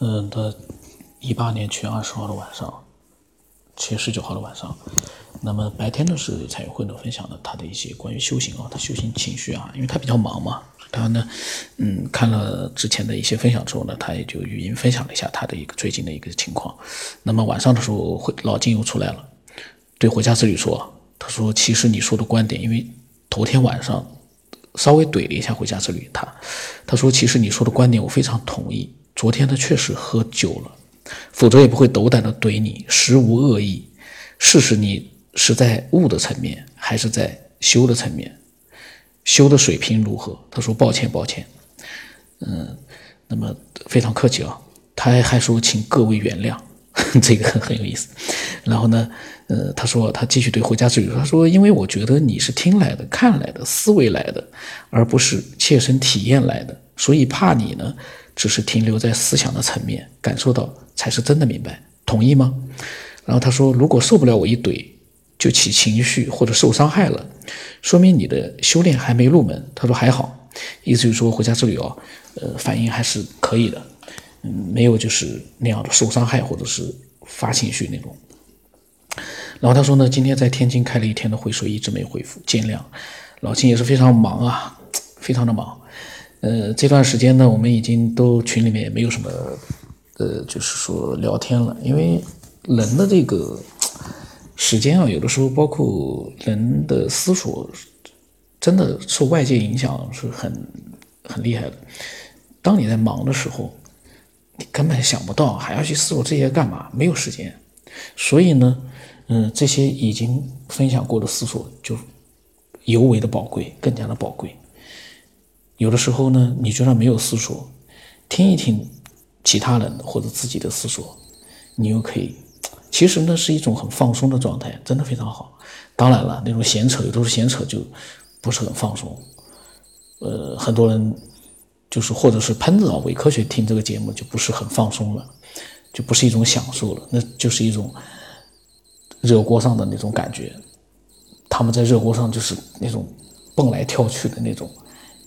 嗯，他一八年七月二十号的晚上，七月十九号的晚上，那么白天呢是蔡宇慧呢分享了他的一些关于修行啊，他修行情绪啊，因为他比较忙嘛，他呢，嗯，看了之前的一些分享之后呢，他也就语音分享了一下他的一个最近的一个情况。那么晚上的时候，会老金又出来了，对回家之旅说，他说其实你说的观点，因为头天晚上。稍微怼了一下回家之旅，他他说：“其实你说的观点我非常同意。昨天他确实喝酒了，否则也不会斗胆的怼你，实无恶意。试试你是在悟的层面，还是在修的层面？修的水平如何？”他说：“抱歉，抱歉。”嗯，那么非常客气啊。他还说：“请各位原谅。”这个很有意思。然后呢？呃，他说他继续对回家之旅：“他说，因为我觉得你是听来的、看来的、思维来的，而不是切身体验来的，所以怕你呢，只是停留在思想的层面，感受到才是真的明白，同意吗？”然后他说：“如果受不了我一怼就起情绪或者受伤害了，说明你的修炼还没入门。”他说：“还好，意思就是说回家之旅哦，呃，反应还是可以的，嗯，没有就是那样的受伤害或者是发情绪那种。”然后他说呢，今天在天津开了一天的会，所以一直没回复，见谅。老秦也是非常忙啊，非常的忙。呃，这段时间呢，我们已经都群里面也没有什么，呃，就是说聊天了，因为人的这个时间啊，有的时候包括人的思索，真的受外界影响是很很厉害的。当你在忙的时候，你根本想不到还要去思索这些干嘛，没有时间。所以呢。嗯，这些已经分享过的思索就尤为的宝贵，更加的宝贵。有的时候呢，你就算没有思索，听一听其他人或者自己的思索，你又可以，其实呢是一种很放松的状态，真的非常好。当然了，那种闲扯有时候闲扯就不是很放松。呃，很多人就是或者是喷子啊，伪科学听这个节目就不是很放松了，就不是一种享受了，那就是一种。热锅上的那种感觉，他们在热锅上就是那种蹦来跳去的那种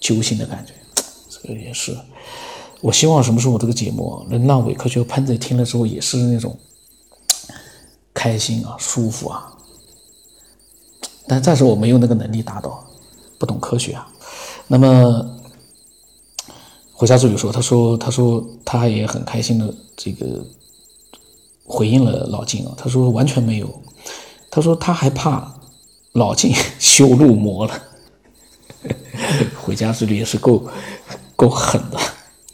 揪心的感觉，这个也是。我希望什么时候我这个节目能让伪科学喷子听了之后也是那种 开心啊、舒服啊。但暂时我没有那个能力达到，不懂科学啊。那么回家之旅说，他说，他说他也很开心的这个。回应了老金啊，他说完全没有，他说他还怕老金 修入魔了，回家之旅也是够够狠的。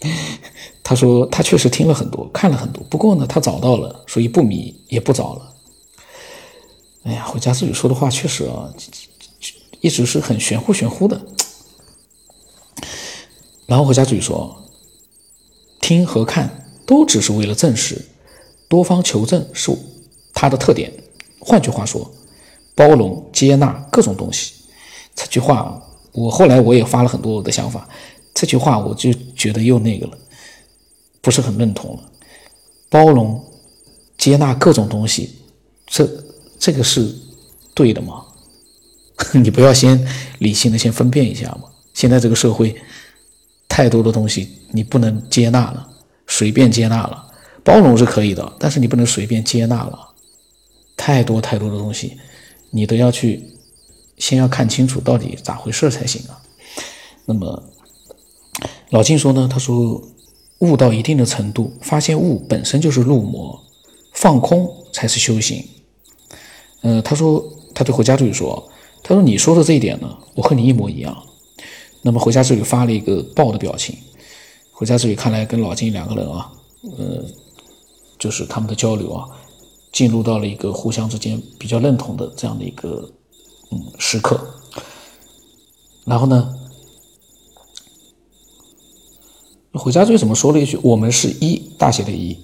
他说他确实听了很多，看了很多，不过呢，他找到了，所以不迷也不找了。哎呀，回家之旅说的话确实啊，一直是很玄乎玄乎的。然后回家之旅说，听和看都只是为了证实。多方求证是他的特点。换句话说，包容接纳各种东西。这句话，我后来我也发了很多我的想法。这句话我就觉得又那个了，不是很认同了。包容接纳各种东西，这这个是对的吗？你不要先理性的先分辨一下吗？现在这个社会，太多的东西你不能接纳了，随便接纳了。包容是可以的，但是你不能随便接纳了，太多太多的东西，你都要去先要看清楚到底咋回事才行啊。那么老金说呢，他说悟到一定的程度，发现悟本身就是入魔，放空才是修行。呃，他说他对回家之旅说，他说你说的这一点呢，我和你一模一样。那么回家之旅发了一个爆的表情，回家之旅看来跟老金两个人啊，呃。就是他们的交流啊，进入到了一个互相之间比较认同的这样的一个时刻。然后呢，回家最怎么说了一句：“我们是一大写的一”，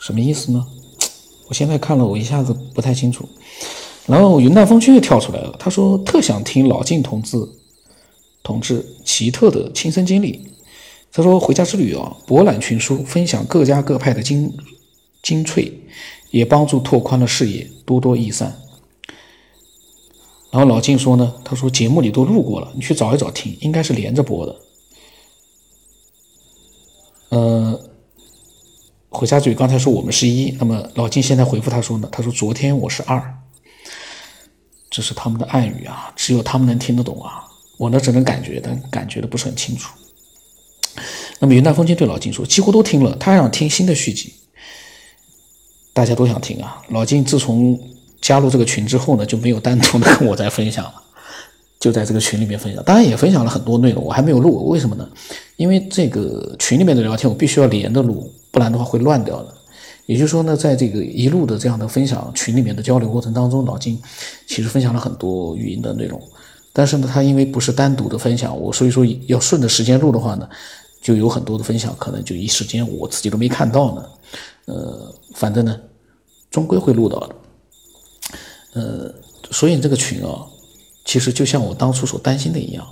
什么意思呢？我现在看了，我一下子不太清楚。然后云淡风轻又跳出来了，他说：“特想听老晋同志同志奇特的亲身经历。”他说：“回家之旅啊，博览群书，分享各家各派的精。”精粹，也帮助拓宽了视野，多多益善。然后老金说呢，他说节目里都录过了，你去找一找听，应该是连着播的。呃，回家嘴刚才说我们是一，那么老金现在回复他说呢，他说昨天我是二，这是他们的暗语啊，只有他们能听得懂啊，我呢只能感觉，但感觉的不是很清楚。那么云淡风轻对老金说，几乎都听了，他还想听新的续集，大家都想听啊。老金自从加入这个群之后呢，就没有单独的 跟我再分享了。就在这个群里面分享，当然也分享了很多内容，我还没有录，为什么呢？因为这个群里面的聊天我必须要连着录，不然的话会乱掉的。也就是说呢，在这个一路的这样的分享群里面的交流过程当中，老金其实分享了很多语音的内容，但是呢，他因为不是单独的分享，我所以说要顺着时间录的话呢，就有很多的分享可能就一时间我自己都没看到呢。呃，反正呢，终归会录到的。呃，所以这个群啊。其实就像我当初所担心的一样，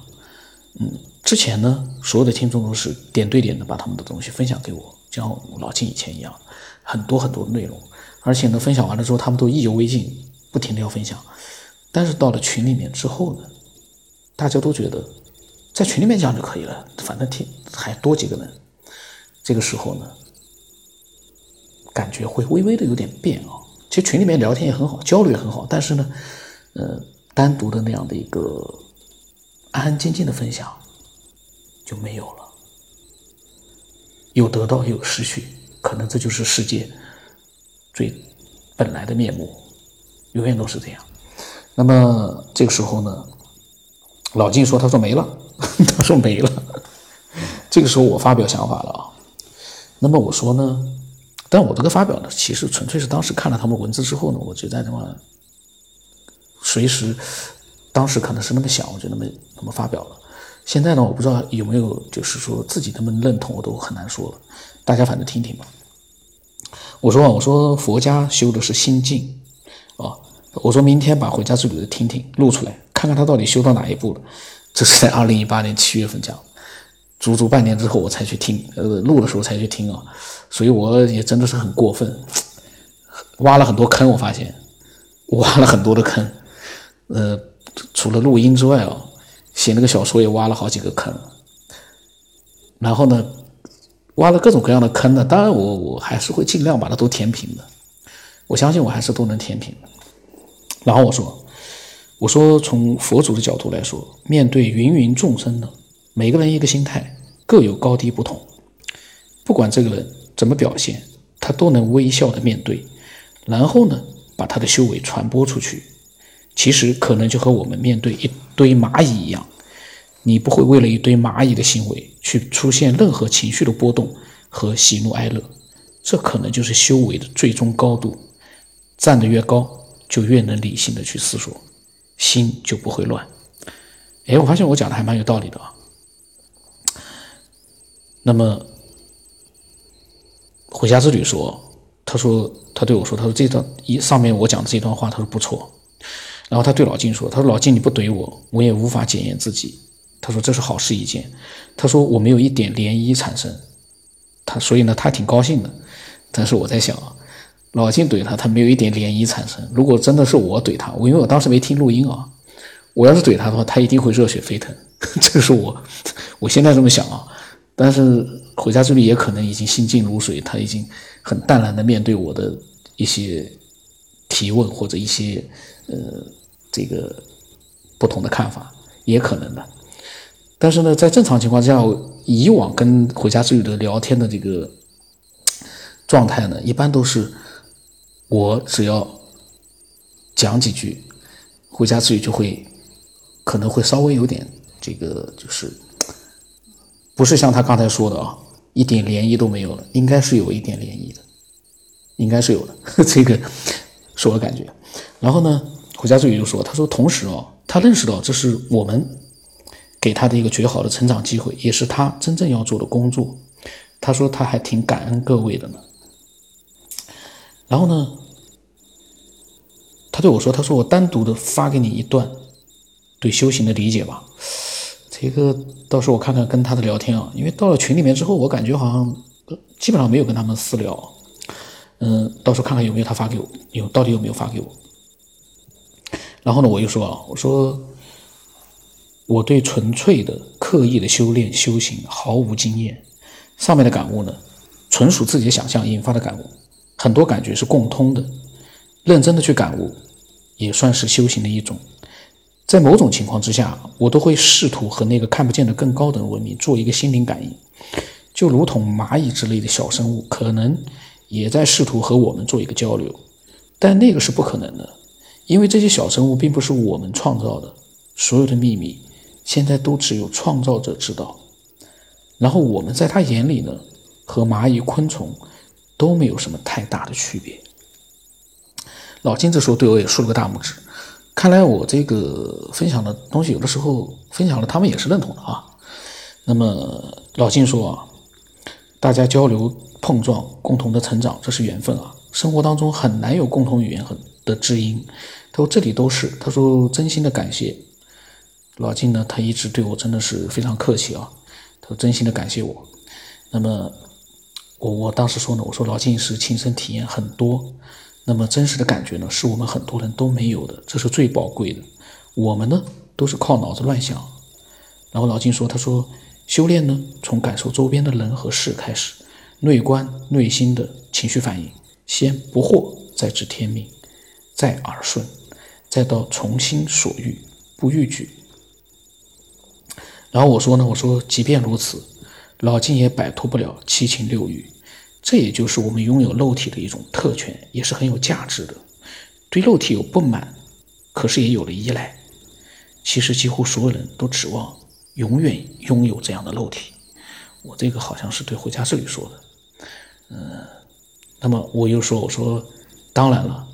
嗯，之前呢，所有的听众都是点对点的把他们的东西分享给我，就像老金以前一样，很多很多内容，而且呢，分享完了之后，他们都意犹未尽，不停的要分享。但是到了群里面之后呢，大家都觉得在群里面讲就可以了，反正听还多几个人，这个时候呢，感觉会微微的有点变啊。其实群里面聊天也很好，交流也很好，但是呢，呃。单独的那样的一个安安静静的分享就没有了，有得到有失去，可能这就是世界最本来的面目，永远都是这样。那么这个时候呢，老金说：“他说没了，他说没了。”这个时候我发表想法了啊。那么我说呢，但我这个发表呢，其实纯粹是当时看了他们文字之后呢，我就在那么。随时，当时可能是那么想，我就那么那么发表了。现在呢，我不知道有没有，就是说自己那么认同，我都很难说了。大家反正听听吧。我说啊，我说佛家修的是心境啊。我说明天把回家之旅的听听录出来，看看他到底修到哪一步了。这是在二零一八年七月份讲，足足半年之后我才去听，呃，录的时候才去听啊。所以我也真的是很过分，挖了很多坑，我发现挖了很多的坑。呃，除了录音之外啊，写那个小说也挖了好几个坑，然后呢，挖了各种各样的坑呢。当然，我我还是会尽量把它都填平的。我相信我还是都能填平的。然后我说，我说从佛祖的角度来说，面对芸芸众生呢，每个人一个心态，各有高低不同。不管这个人怎么表现，他都能微笑的面对，然后呢，把他的修为传播出去。其实可能就和我们面对一堆蚂蚁一样，你不会为了一堆蚂蚁的行为去出现任何情绪的波动和喜怒哀乐，这可能就是修为的最终高度。站得越高，就越能理性的去思索，心就不会乱。哎，我发现我讲的还蛮有道理的啊。那么回家之旅说，他说他对我说，他说这段一上面我讲的这段话，他说不错。然后他对老金说：“他说老金你不怼我，我也无法检验自己。他说这是好事一件。他说我没有一点涟漪产生，他所以呢他挺高兴的。但是我在想啊，老金怼他，他没有一点涟漪产生。如果真的是我怼他，我因为我当时没听录音啊，我要是怼他的话，他一定会热血沸腾。这个是我我现在这么想啊。但是回家之旅也可能已经心静如水，他已经很淡然的面对我的一些提问或者一些呃。”这个不同的看法也可能的，但是呢，在正常情况下，以往跟回家之旅的聊天的这个状态呢，一般都是我只要讲几句，回家之旅就会可能会稍微有点这个，就是不是像他刚才说的啊，一点涟漪都没有了，应该是有一点涟漪的，应该是有的，这个是我的感觉。然后呢？回家之旅就说：“他说，同时哦，他认识到这是我们给他的一个绝好的成长机会，也是他真正要做的工作。他说他还挺感恩各位的呢。然后呢，他对我说：‘他说我单独的发给你一段对修行的理解吧。’这个到时候我看看跟他的聊天啊，因为到了群里面之后，我感觉好像基本上没有跟他们私聊。嗯，到时候看看有没有他发给我，有到底有没有发给我。”然后呢，我又说啊，我说我对纯粹的刻意的修炼修行毫无经验，上面的感悟呢，纯属自己的想象引发的感悟，很多感觉是共通的。认真的去感悟，也算是修行的一种。在某种情况之下，我都会试图和那个看不见的更高等文明做一个心灵感应，就如同蚂蚁之类的小生物，可能也在试图和我们做一个交流，但那个是不可能的，因为这些小生物并不是我们创造的，所有的秘密现在都只有创造者知道。然后我们在他眼里呢，和蚂蚁、昆虫都没有什么太大的区别。老金这时候对我也竖了个大拇指，看来我这个分享的东西有的时候分享了，他们也是认同的啊。那么老金说啊，大家交流碰撞，共同的成长，这是缘分啊。生活当中很难有共同语言和的知音。他说这里都是，他说真心的感谢老金呢，他一直对我真的是非常客气啊。他说真心的感谢我。那么我我当时说呢，我说老金是亲身体验很多。那么真实的感觉呢，是我们很多人都没有的，这是最宝贵的。我们呢，都是靠脑子乱想。然后老金说：“他说修炼呢，从感受周边的人和事开始，内观内心的情绪反应，先不惑，再知天命，再耳顺，再到从心所欲，不逾矩。”然后我说呢，我说即便如此，老金也摆脱不了七情六欲。这也就是我们拥有肉体的一种特权，也是很有价值的。对肉体有不满，可是也有了依赖。其实几乎所有人都指望永远拥有这样的肉体。我这个好像是对回家之旅说的。嗯，那么我又说，我说，当然了，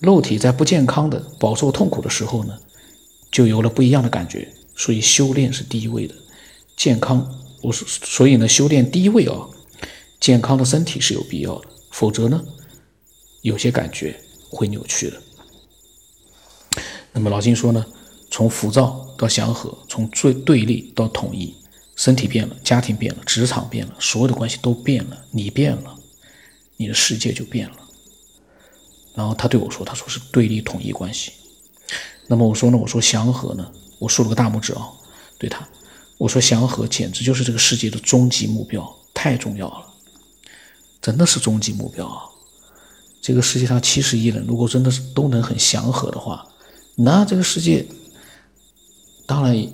肉体在不健康的、饱受痛苦的时候呢，就有了不一样的感觉。所以修炼是第一位的，健康。我所，所以呢，修炼第一位啊。健康的身体是有必要的，否则呢，有些感觉会扭曲的。那么老金说呢，从浮躁到祥和，从最对立到统一，身体变了，家庭变了，职场变了，所有的关系都变了，你变了，你的世界就变了。然后他对我说，他说是对立统一关系。那么我说呢，我说祥和呢，我竖了个大拇指啊，对他，我说祥和简直就是这个世界的终极目标，太重要了。真的是终极目标啊！这个世界上七十亿人，如果真的是都能很祥和的话，那这个世界，当然，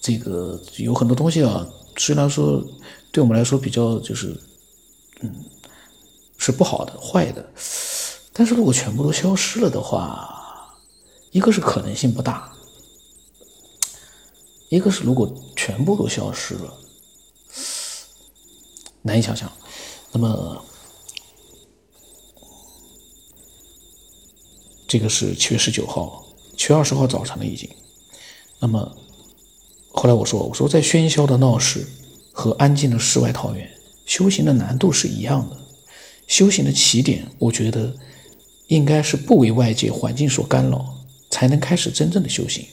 这个有很多东西啊，虽然说对我们来说比较就是，嗯，是不好的、坏的，但是如果全部都消失了的话，一个是可能性不大，一个是如果全部都消失了，难以想象。那么，这个是七月十九号，七月二十号早晨了已经。那么，后来我说，我说在喧嚣的闹市和安静的世外桃源，修行的难度是一样的。修行的起点，我觉得应该是不为外界环境所干扰，才能开始真正的修行。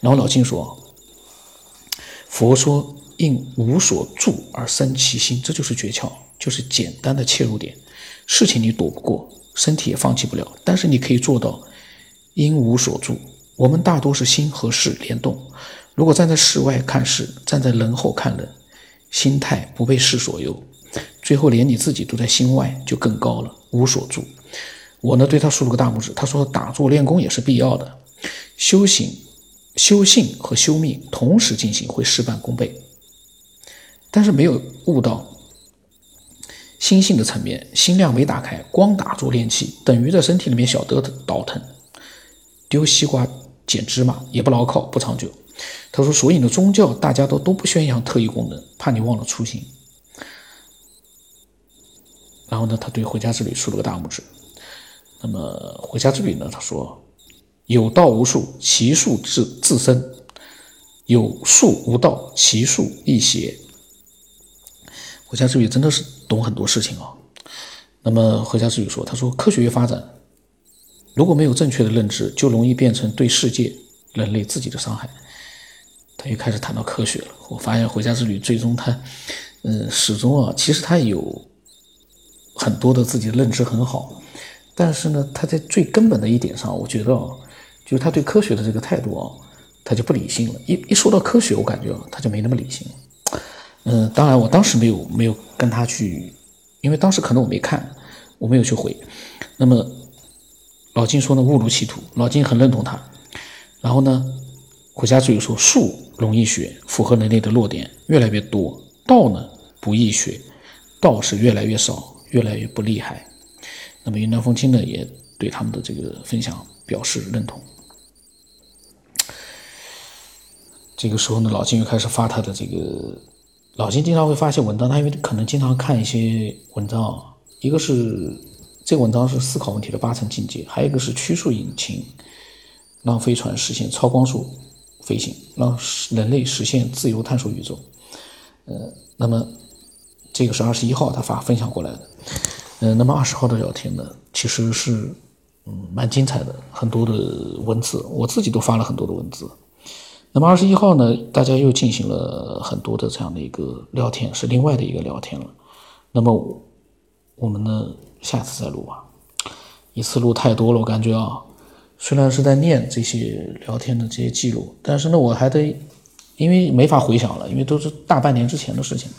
然后老静说，佛说应无所住而生其心，这就是诀窍。就是简单的切入点，事情你躲不过，身体也放弃不了，但是你可以做到因无所住。我们大多是心和事联动，如果站在事外看事，站在人后看人，心态不被事所有，最后连你自己都在心外，就更高了，无所住。我呢对他竖了个大拇指，他说打坐练功也是必要的，修行、修性和修命同时进行会事半功倍，但是没有悟到。心性的层面，心量没打开，光打坐练气，等于在身体里面小得倒腾，丢西瓜捡芝麻，也不牢靠，不长久。他说：“所以呢，宗教大家都都不宣扬特异功能，怕你忘了初心。”然后呢，他对回家之旅竖了个大拇指。那么回家之旅呢，他说：“有道无术，其术自自身；有术无道，其术亦邪。”回家之旅真的是。懂很多事情啊，那么回家之旅说，他说科学越发展，如果没有正确的认知，就容易变成对世界、人类自己的伤害。他又开始谈到科学了。我发现回家之旅最终他，嗯，始终啊，其实他有很多的自己的认知很好，但是呢，他在最根本的一点上，我觉得啊，就是他对科学的这个态度啊，他就不理性了。一一说到科学，我感觉，他就没那么理性了。嗯，当然，我当时没有没有跟他去因为当时可能我没看，我没有去回。那么老金说呢，误入歧途。老金很认同他。然后呢，国家注意说，术容易学，符合人类的弱点越来越多；道呢不易学，道是越来越少，越来越不厉害。那么云南风清呢，也对他们的这个分享表示认同。这个时候呢，老金又开始发他的这个。老金经常会发一些文章，他因为可能经常看一些文章，一个是这个文章是思考问题的八层境界，还有一个是曲速引擎让飞船实现超光速飞行，让人类实现自由探索宇宙。呃，那么这个是二十一号他发分享过来的。呃，那么二十号的聊天呢，其实是嗯蛮精彩的，很多的文字，我自己都发了很多的文字。那么二十一号呢，大家又进行了很多的这样的一个聊天，是另外的一个聊天了。那么我们呢，下次再录吧。一次录太多了，我感觉啊，虽然是在念这些聊天的这些记录，但是呢，我还得，因为没法回想了，因为都是大半年之前的事情。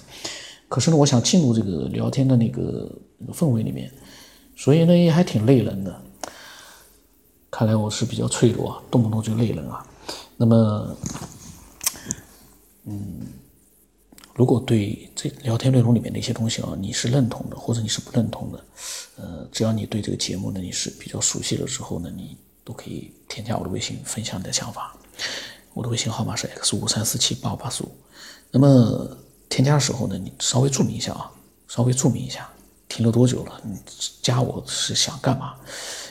可是呢，我想进入这个聊天的那个那个氛围里面，所以呢，也还挺累人的。看来我是比较脆弱，动不动就累人啊。那么，嗯，如果对这聊天内容里面的一些东西啊，你是认同的，或者你是不认同的，呃，只要你对这个节目呢你是比较熟悉了之后呢，你都可以添加我的微信，分享你的想法。我的微信号码是 x 五三四七八五八四五。那么添加的时候呢，你稍微注明一下啊，稍微注明一下，停了多久了？你加我是想干嘛？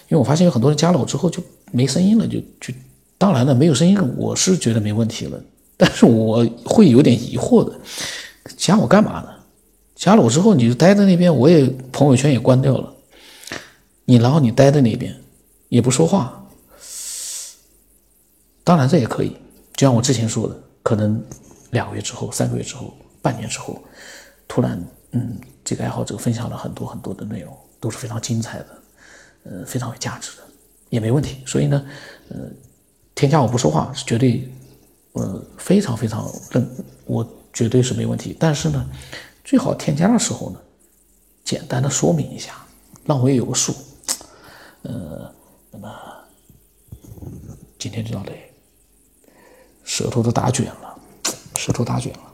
因为我发现有很多人加了我之后就没声音了，就就。当然了，没有声音，我是觉得没问题了。但是我会有点疑惑的，加我干嘛呢？加了我之后，你就待在那边，我也朋友圈也关掉了。你然后你待在那边，也不说话。当然这也可以，就像我之前说的，可能两个月之后、三个月之后、半年之后，突然，嗯，这个爱好者分享了很多很多的内容，都是非常精彩的，呃，非常有价值的，也没问题。所以呢，呃。添加我不说话是绝对，呃，非常非常认，我绝对是没问题。但是呢，最好添加的时候呢，简单的说明一下，让我也有个数。呃，那么今天就到这里，舌头都打卷了，舌头打卷了。